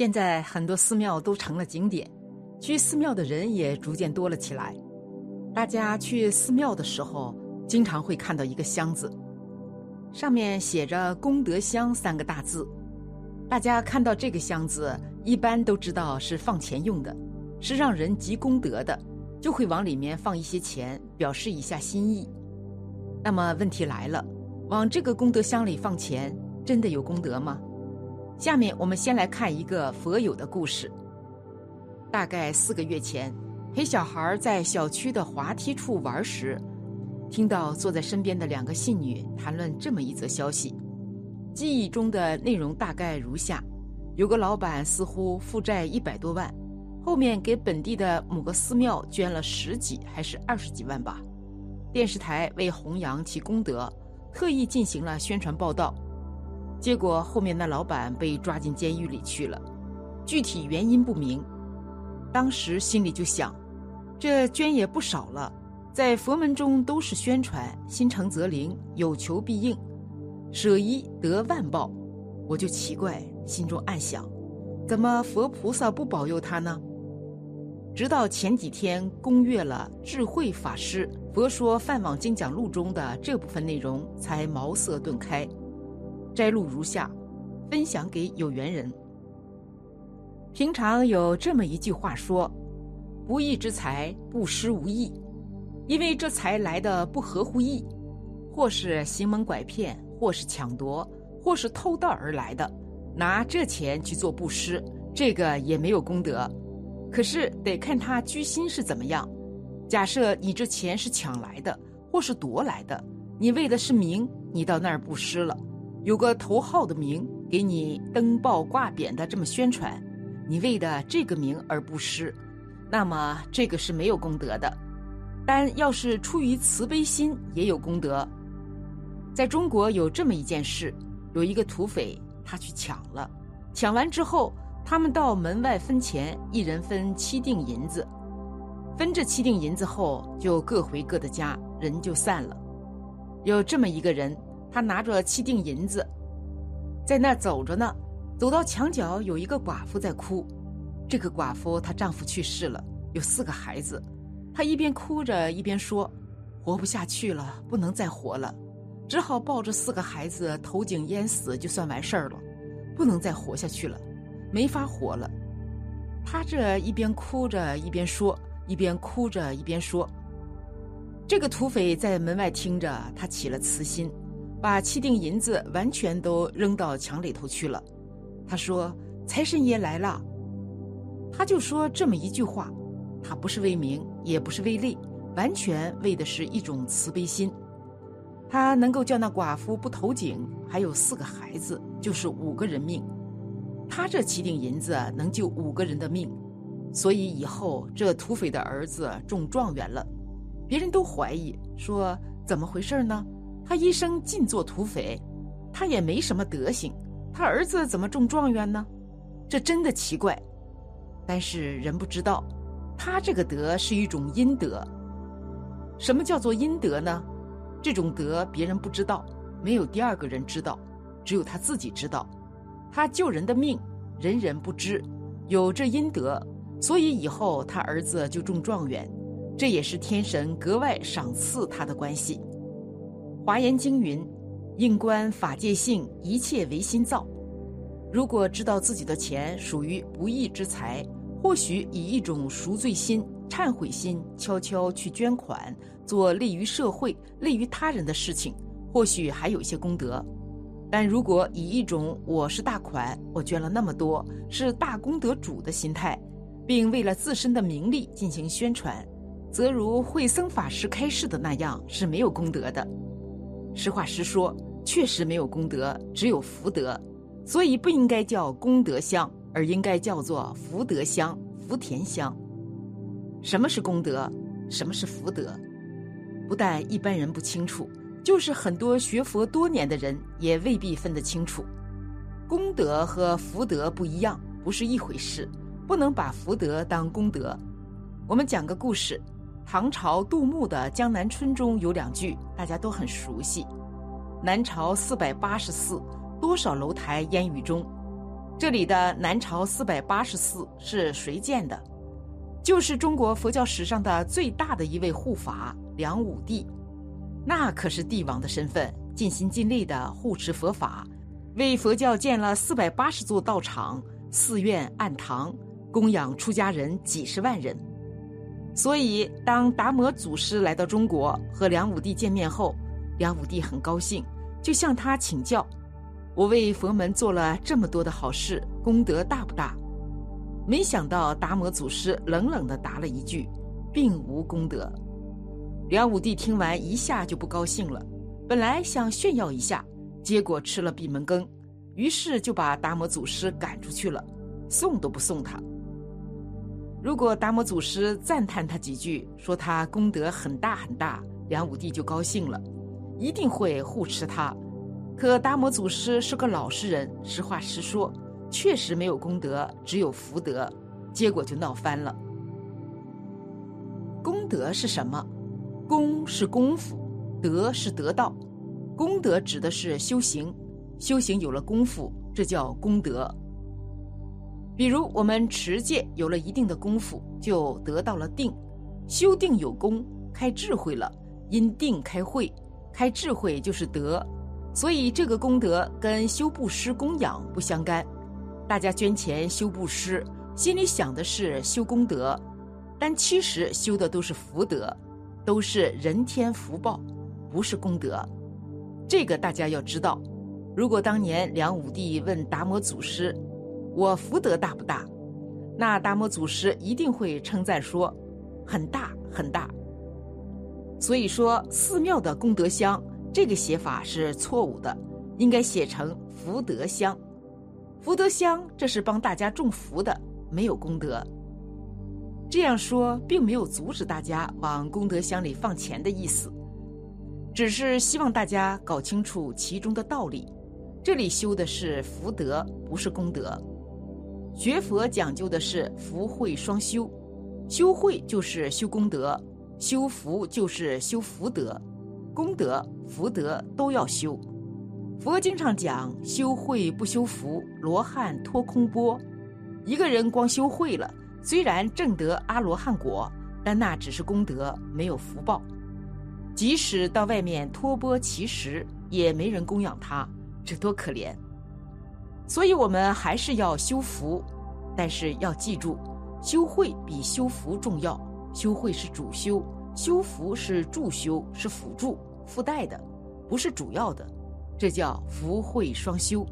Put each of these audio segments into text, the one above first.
现在很多寺庙都成了景点，去寺庙的人也逐渐多了起来。大家去寺庙的时候，经常会看到一个箱子，上面写着“功德箱”三个大字。大家看到这个箱子，一般都知道是放钱用的，是让人积功德的，就会往里面放一些钱，表示一下心意。那么问题来了，往这个功德箱里放钱，真的有功德吗？下面我们先来看一个佛友的故事。大概四个月前，陪小孩在小区的滑梯处玩时，听到坐在身边的两个信女谈论这么一则消息。记忆中的内容大概如下：有个老板似乎负债一百多万，后面给本地的某个寺庙捐了十几还是二十几万吧。电视台为弘扬其功德，特意进行了宣传报道。结果后面那老板被抓进监狱里去了，具体原因不明。当时心里就想，这捐也不少了，在佛门中都是宣传“心诚则灵，有求必应，舍一得万报”。我就奇怪，心中暗想，怎么佛菩萨不保佑他呢？直到前几天攻阅了智慧法师《佛说梵网经讲录》中的这部分内容，才茅塞顿开。摘录如下，分享给有缘人。平常有这么一句话说：“不义之财不施无益，因为这财来的不合乎义，或是行门拐骗，或是抢夺，或是偷盗而来的，拿这钱去做布施，这个也没有功德。可是得看他居心是怎么样。假设你这钱是抢来的，或是夺来的，你为的是名，你到那儿布施了。”有个头号的名给你登报挂匾的这么宣传，你为的这个名而不失，那么这个是没有功德的。但要是出于慈悲心，也有功德。在中国有这么一件事，有一个土匪他去抢了，抢完之后，他们到门外分钱，一人分七锭银子，分这七锭银子后，就各回各的家，人就散了。有这么一个人。他拿着七锭银子，在那走着呢。走到墙角，有一个寡妇在哭。这个寡妇她丈夫去世了，有四个孩子。她一边哭着一边说：“活不下去了，不能再活了，只好抱着四个孩子投井淹死，就算完事儿了。不能再活下去了，没法活了。”她这一边哭着一边说，一边哭着一边说。这个土匪在门外听着，他起了慈心。把七锭银子完全都扔到墙里头去了。他说：“财神爷来了。”他就说这么一句话，他不是为名，也不是为利，完全为的是一种慈悲心。他能够叫那寡妇不投井，还有四个孩子，就是五个人命。他这七锭银子能救五个人的命，所以以后这土匪的儿子中状元了。别人都怀疑说怎么回事呢？他一生尽做土匪，他也没什么德行，他儿子怎么中状元呢？这真的奇怪。但是人不知道，他这个德是一种阴德。什么叫做阴德呢？这种德别人不知道，没有第二个人知道，只有他自己知道。他救人的命，人人不知，有这阴德，所以以后他儿子就中状元，这也是天神格外赏赐他的关系。华严经云：“应观法界性，一切唯心造。”如果知道自己的钱属于不义之财，或许以一种赎罪心、忏悔心，悄悄去捐款，做利于社会、利于他人的事情，或许还有一些功德。但如果以一种“我是大款，我捐了那么多，是大功德主”的心态，并为了自身的名利进行宣传，则如慧僧法师开示的那样，是没有功德的。实话实说，确实没有功德，只有福德，所以不应该叫功德箱，而应该叫做福德箱、福田箱。什么是功德？什么是福德？不但一般人不清楚，就是很多学佛多年的人也未必分得清楚。功德和福德不一样，不是一回事，不能把福德当功德。我们讲个故事。唐朝杜牧的《江南春》中有两句，大家都很熟悉：“南朝四百八十寺，多少楼台烟雨中。”这里的南朝四百八十寺是谁建的？就是中国佛教史上的最大的一位护法梁武帝，那可是帝王的身份，尽心尽力的护持佛法，为佛教建了四百八十座道场、寺院、庵堂，供养出家人几十万人。所以，当达摩祖师来到中国和梁武帝见面后，梁武帝很高兴，就向他请教：“我为佛门做了这么多的好事，功德大不大？”没想到达摩祖师冷冷地答了一句：“并无功德。”梁武帝听完一下就不高兴了，本来想炫耀一下，结果吃了闭门羹，于是就把达摩祖师赶出去了，送都不送他。如果达摩祖师赞叹他几句，说他功德很大很大，梁武帝就高兴了，一定会护持他。可达摩祖师是个老实人，实话实说，确实没有功德，只有福德，结果就闹翻了。功德是什么？功是功夫，德是得道。功德指的是修行，修行有了功夫，这叫功德。比如我们持戒有了一定的功夫，就得到了定；修定有功，开智慧了，因定开慧，开智慧就是德。所以这个功德跟修布施供养不相干。大家捐钱修布施，心里想的是修功德，但其实修的都是福德，都是人天福报，不是功德。这个大家要知道。如果当年梁武帝问达摩祖师，我福德大不大？那达摩祖师一定会称赞说：“很大很大。”所以说，寺庙的功德箱这个写法是错误的，应该写成福德箱。福德箱这是帮大家种福的，没有功德。这样说并没有阻止大家往功德箱里放钱的意思，只是希望大家搞清楚其中的道理。这里修的是福德，不是功德。学佛讲究的是福慧双修，修慧就是修功德，修福就是修福德，功德福德都要修。佛经常讲修慧不修福，罗汉脱空波。一个人光修慧了，虽然正得阿罗汉果，但那只是功德，没有福报。即使到外面托钵乞食，也没人供养他，这多可怜。所以我们还是要修福，但是要记住，修慧比修福重要。修慧是主修，修福是助修，是辅助、附带的，不是主要的。这叫福慧双修。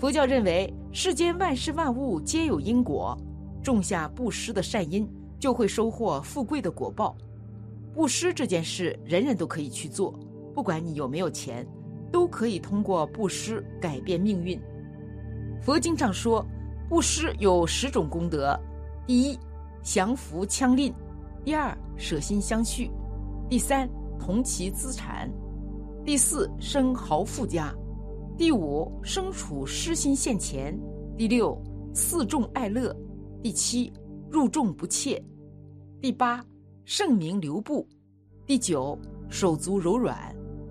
佛教认为，世间万事万物皆有因果，种下布施的善因，就会收获富贵的果报。布施这件事，人人都可以去做，不管你有没有钱。都可以通过布施改变命运。佛经上说，布施有十种功德：第一，降服羌吝；第二，舍心相续；第三，同其资产；第四，生豪富家；第五，生处施心现前；第六，四众爱乐；第七，入众不怯；第八，圣名留步；第九，手足柔软；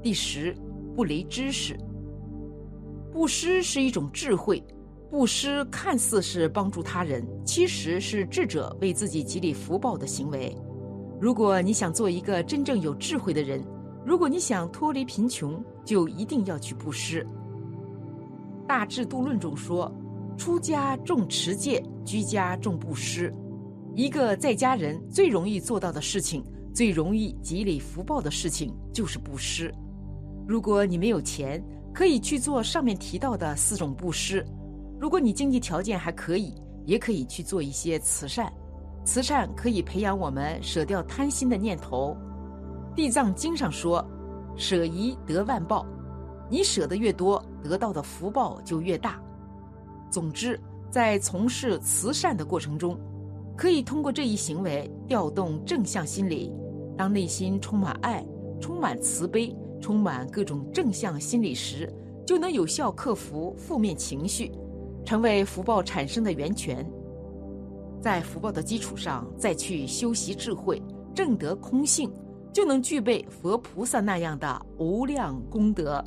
第十。不雷知识，布施是一种智慧。布施看似是帮助他人，其实是智者为自己积累福报的行为。如果你想做一个真正有智慧的人，如果你想脱离贫穷，就一定要去布施。《大智度论》中说：“出家重持戒，居家重布施。”一个在家人最容易做到的事情，最容易积累福报的事情，就是布施。如果你没有钱，可以去做上面提到的四种布施；如果你经济条件还可以，也可以去做一些慈善。慈善可以培养我们舍掉贪心的念头。地藏经上说：“舍一得万报。”你舍得越多，得到的福报就越大。总之，在从事慈善的过程中，可以通过这一行为调动正向心理。当内心充满爱，充满慈悲。充满各种正向心理时，就能有效克服负面情绪，成为福报产生的源泉。在福报的基础上，再去修习智慧，正得空性，就能具备佛菩萨那样的无量功德。